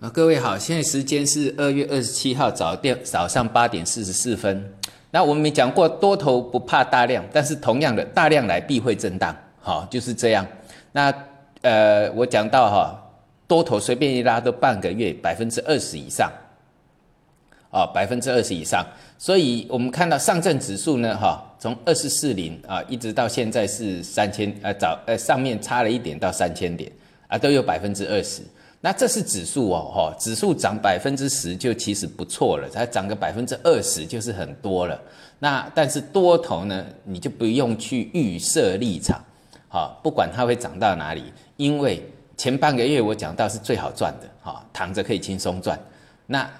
啊，各位好，现在时间是二月二十七号早点早上八点四十四分。那我们讲过多头不怕大量，但是同样的大量来必会震荡，好就是这样。那呃，我讲到哈，多头随便一拉都半个月百分之二十以上，啊，百分之二十以上。所以我们看到上证指数呢，哈，从二四四零啊，一直到现在是三千，呃，早呃上面差了一点到三千点啊，都有百分之二十。那这是指数哦，哈，指数涨百分之十就其实不错了，它涨个百分之二十就是很多了。那但是多头呢，你就不用去预设立场，好，不管它会涨到哪里，因为前半个月我讲到是最好赚的，哈，躺着可以轻松赚。那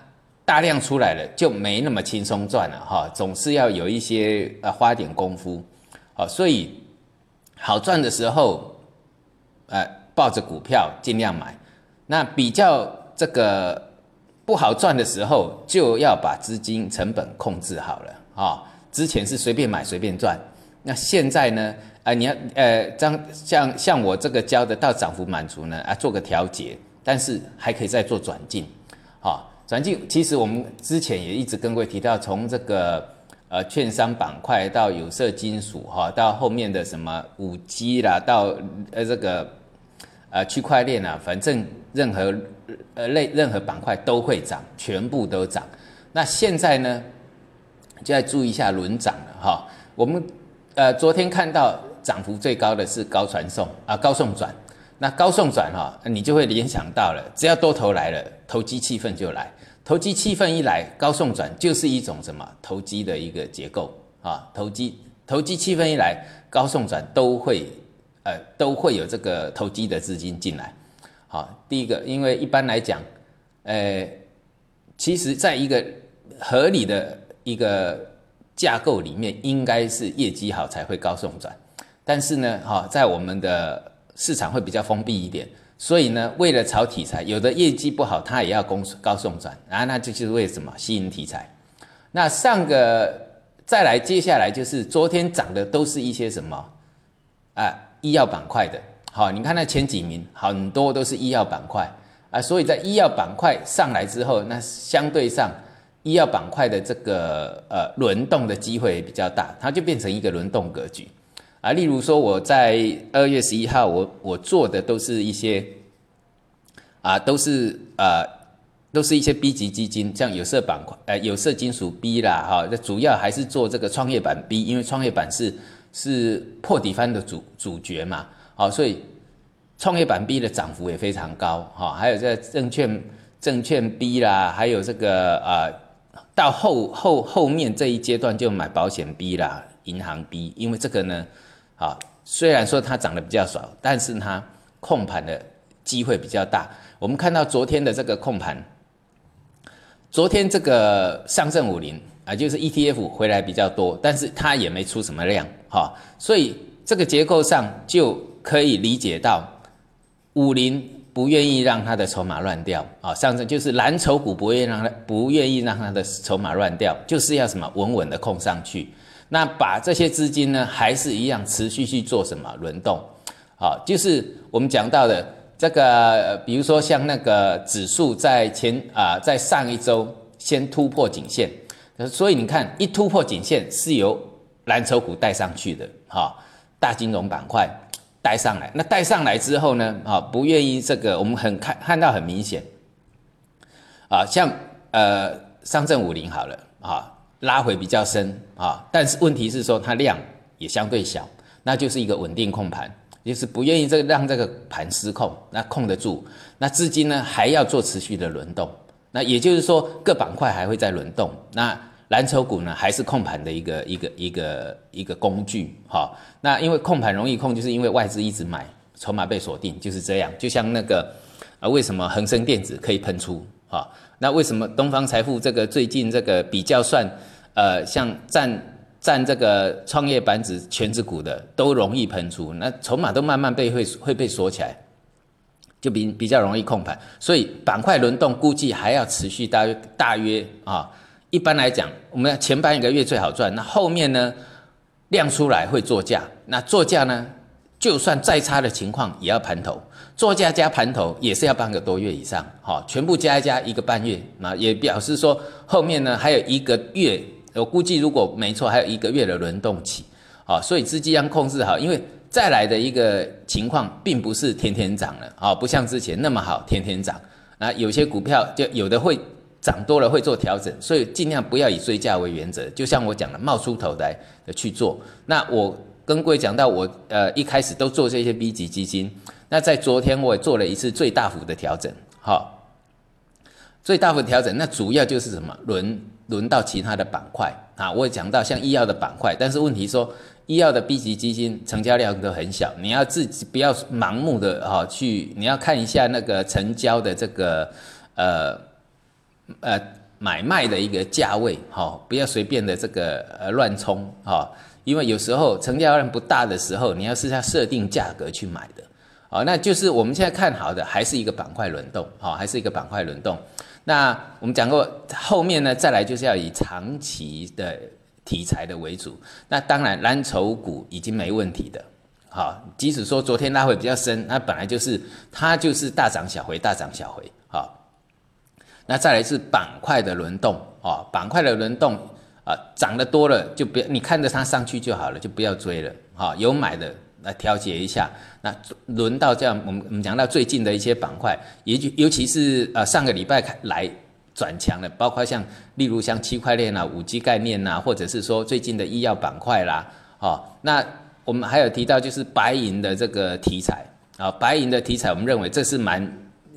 大量出来了就没那么轻松赚了，哈，总是要有一些呃花点功夫，好，所以好赚的时候，呃，抱着股票尽量买。那比较这个不好赚的时候，就要把资金成本控制好了啊。之前是随便买随便赚，那现在呢？啊，你要呃，样像像我这个教的到涨幅满足呢，啊，做个调节，但是还可以再做转进，好，转进。其实我们之前也一直跟各位提到，从这个呃券商板块到有色金属哈，到后面的什么五 G 啦，到呃这个。呃，区块链啊，反正任何呃类任何板块都会涨，全部都涨。那现在呢，就要注意一下轮涨了哈。我们呃昨天看到涨幅最高的是高传送啊，高送转。那高送转哈，你就会联想到了，只要多头来了，投机气氛就来。投机气氛一来，高送转就是一种什么投机的一个结构啊。投机投机气氛一来，高送转都会。呃，都会有这个投机的资金进来。好，第一个，因为一般来讲，呃，其实在一个合理的一个架构里面，应该是业绩好才会高送转。但是呢，哈，在我们的市场会比较封闭一点，所以呢，为了炒题材，有的业绩不好，它也要高高送转啊。那这就是为什么吸引题材。那上个再来，接下来就是昨天涨的都是一些什么啊？医药板块的，好，你看那前几名，很多都是医药板块啊，所以在医药板块上来之后，那相对上医药板块的这个呃轮动的机会比较大，它就变成一个轮动格局啊。例如说，我在二月十一号，我我做的都是一些啊，都是呃，都是一些 B 级基金，像有色板块，呃，有色金属 B 啦，哈，那主要还是做这个创业板 B，因为创业板是。是破底翻的主主角嘛？好，所以创业板 B 的涨幅也非常高哈。还有这证券证券 B 啦，还有这个啊，到后后后面这一阶段就买保险 B 啦，银行 B，因为这个呢，啊，虽然说它涨得比较少，但是它控盘的机会比较大。我们看到昨天的这个控盘，昨天这个上证五零。啊，就是 ETF 回来比较多，但是它也没出什么量，哈，所以这个结构上就可以理解到，五零不愿意让它的筹码乱掉，啊，上证就是蓝筹股不愿意让它不愿意让它的筹码乱掉，就是要什么稳稳的控上去，那把这些资金呢，还是一样持续去做什么轮动，好，就是我们讲到的这个，比如说像那个指数在前啊，在上一周先突破颈线。所以你看，一突破颈线是由蓝筹股带上去的，哈，大金融板块带上来。那带上来之后呢，啊，不愿意这个，我们很看看到很明显，啊，像呃上证五零好了，啊，拉回比较深，啊，但是问题是说它量也相对小，那就是一个稳定控盘，就是不愿意这个让这个盘失控，那控得住，那资金呢还要做持续的轮动，那也就是说各板块还会在轮动，那。蓝筹股呢，还是控盘的一个一个一个一个工具，哈。那因为控盘容易控，就是因为外资一直买，筹码被锁定，就是这样。就像那个啊，为什么恒生电子可以喷出，哈？那为什么东方财富这个最近这个比较算，呃，像占占这个创业板指全指股的都容易喷出，那筹码都慢慢被会会被锁起来，就比比较容易控盘。所以板块轮动估计还要持续大约大约啊。一般来讲，我们要前半一个月最好赚，那后面呢，量出来会做价，那做价呢，就算再差的情况也要盘头，做价加盘头也是要半个多月以上，好，全部加一加一个半月，那也表示说后面呢还有一个月，我估计如果没错，还有一个月的轮动期，好，所以资金要控制好，因为再来的一个情况并不是天天涨了，好，不像之前那么好天天涨，那有些股票就有的会涨多了会做调整，所以尽量不要以追价为原则，就像我讲的冒出头来的去做，那我。跟各位讲到，我呃一开始都做这些 B 级基金，那在昨天我也做了一次最大幅的调整，好，最大幅调整，那主要就是什么轮轮到其他的板块啊，我也讲到像医药的板块，但是问题说医药的 B 级基金成交量都很小，你要自己不要盲目的哈去，你要看一下那个成交的这个呃呃买卖的一个价位哈，不要随便的这个呃乱冲哈。因为有时候成交量不大的时候，你要是要设定价格去买的，哦，那就是我们现在看好的还是一个板块轮动，好，还是一个板块轮动。那我们讲过后面呢，再来就是要以长期的题材的为主。那当然蓝筹股已经没问题的，好，即使说昨天拉回比较深，那本来就是它就是大涨小回，大涨小回，好。那再来是板块的轮动，哦，板块的轮动。啊，涨得多了就不要，你看着它上去就好了，就不要追了。哈，有买的来调节一下。那轮到这样，我们我们讲到最近的一些板块，也就尤其是呃上个礼拜来转强的，包括像例如像区块链啊、五 G 概念呐，或者是说最近的医药板块啦。哦，那我们还有提到就是白银的这个题材啊，白银的题材，我们认为这是蛮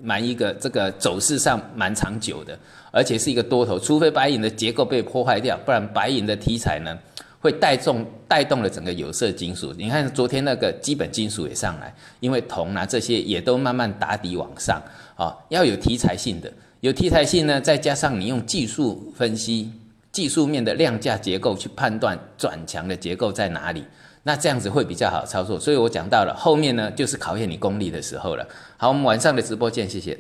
蛮一个这个走势上蛮长久的。而且是一个多头，除非白银的结构被破坏掉，不然白银的题材呢，会带动带动了整个有色金属。你看昨天那个基本金属也上来，因为铜啊这些也都慢慢打底往上啊，要有题材性的，有题材性呢，再加上你用技术分析、技术面的量价结构去判断转强的结构在哪里，那这样子会比较好操作。所以我讲到了后面呢，就是考验你功力的时候了。好，我们晚上的直播见，谢谢。